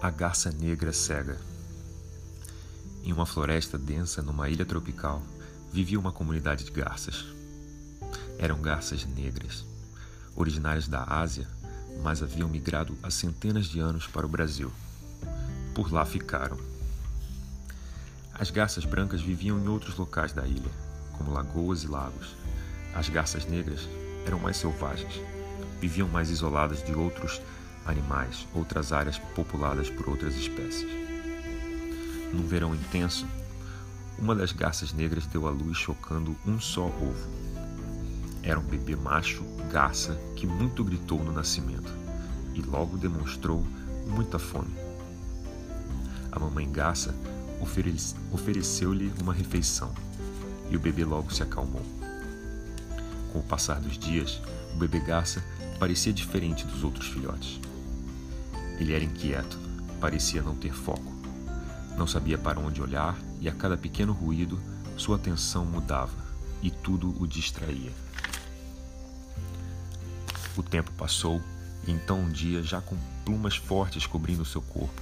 A garça negra cega. Em uma floresta densa numa ilha tropical, vivia uma comunidade de garças. Eram garças negras, originárias da Ásia, mas haviam migrado há centenas de anos para o Brasil. Por lá ficaram. As garças brancas viviam em outros locais da ilha, como lagoas e lagos. As garças negras eram mais selvagens, viviam mais isoladas de outros animais, outras áreas populadas por outras espécies. Num verão intenso, uma das garças negras deu à luz chocando um só ovo. Era um bebê macho garça que muito gritou no nascimento e logo demonstrou muita fome. A mamãe garça ofereceu-lhe uma refeição e o bebê logo se acalmou. Com o passar dos dias, o bebê garça parecia diferente dos outros filhotes. Ele era inquieto, parecia não ter foco. Não sabia para onde olhar e a cada pequeno ruído sua atenção mudava e tudo o distraía. O tempo passou e então um dia, já com plumas fortes cobrindo seu corpo,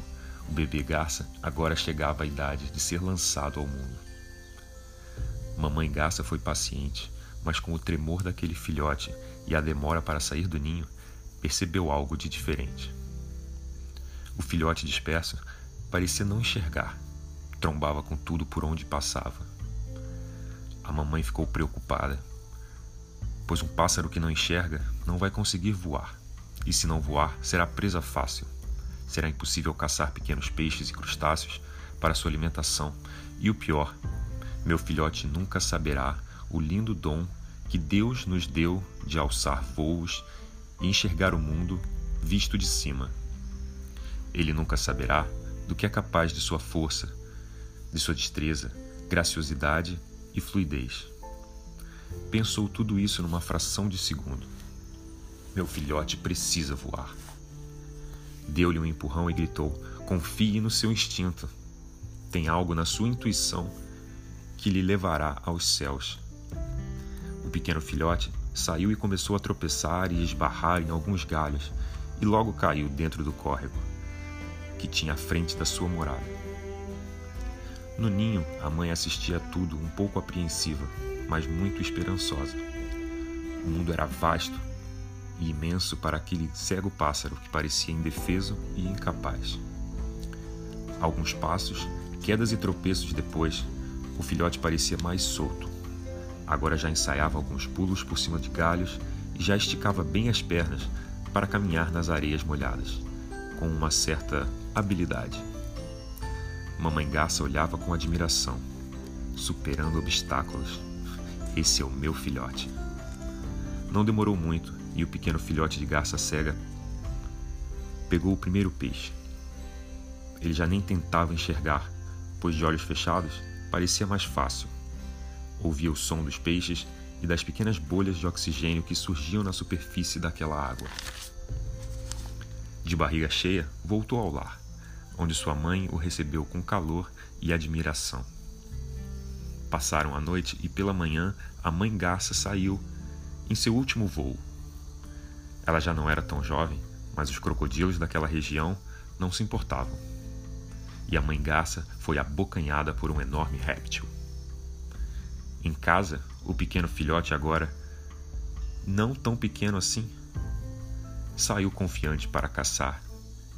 o bebê garça agora chegava à idade de ser lançado ao mundo. Mamãe garça foi paciente, mas com o tremor daquele filhote e a demora para sair do ninho, percebeu algo de diferente. O filhote disperso parecia não enxergar, trombava com tudo por onde passava. A mamãe ficou preocupada, pois um pássaro que não enxerga não vai conseguir voar, e se não voar, será presa fácil. Será impossível caçar pequenos peixes e crustáceos para sua alimentação, e o pior, meu filhote nunca saberá o lindo dom que Deus nos deu de alçar voos e enxergar o mundo visto de cima. Ele nunca saberá do que é capaz de sua força, de sua destreza, graciosidade e fluidez. Pensou tudo isso numa fração de segundo. Meu filhote precisa voar. Deu-lhe um empurrão e gritou: Confie no seu instinto. Tem algo na sua intuição que lhe levará aos céus. O pequeno filhote saiu e começou a tropeçar e esbarrar em alguns galhos, e logo caiu dentro do córrego que tinha à frente da sua morada. No ninho, a mãe assistia a tudo um pouco apreensiva, mas muito esperançosa. O mundo era vasto e imenso para aquele cego pássaro que parecia indefeso e incapaz. Alguns passos, quedas e tropeços depois, o filhote parecia mais solto. Agora já ensaiava alguns pulos por cima de galhos e já esticava bem as pernas para caminhar nas areias molhadas, com uma certa habilidade. Mamãe Garça olhava com admiração, superando obstáculos. Esse é o meu filhote. Não demorou muito e o pequeno filhote de garça cega pegou o primeiro peixe. Ele já nem tentava enxergar, pois de olhos fechados parecia mais fácil. Ouvia o som dos peixes e das pequenas bolhas de oxigênio que surgiam na superfície daquela água. De barriga cheia, voltou ao lar onde sua mãe o recebeu com calor e admiração. Passaram a noite e pela manhã a mãe garça saiu em seu último voo. Ela já não era tão jovem, mas os crocodilos daquela região não se importavam. E a mãe garça foi abocanhada por um enorme réptil. Em casa, o pequeno filhote agora, não tão pequeno assim, saiu confiante para caçar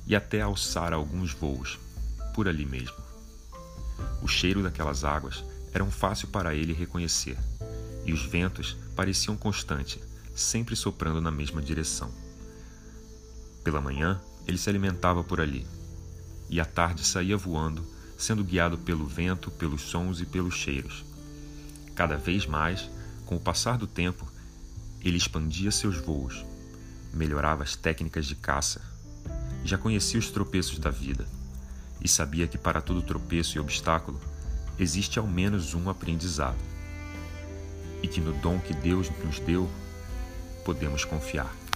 e até alçar alguns voos, por ali mesmo. O cheiro daquelas águas era um fácil para ele reconhecer, e os ventos pareciam constantes, sempre soprando na mesma direção. Pela manhã, ele se alimentava por ali, e à tarde saía voando, sendo guiado pelo vento, pelos sons e pelos cheiros. Cada vez mais, com o passar do tempo, ele expandia seus voos, melhorava as técnicas de caça, já conhecia os tropeços da vida e sabia que para todo tropeço e obstáculo existe ao menos um aprendizado e que no dom que Deus nos deu podemos confiar.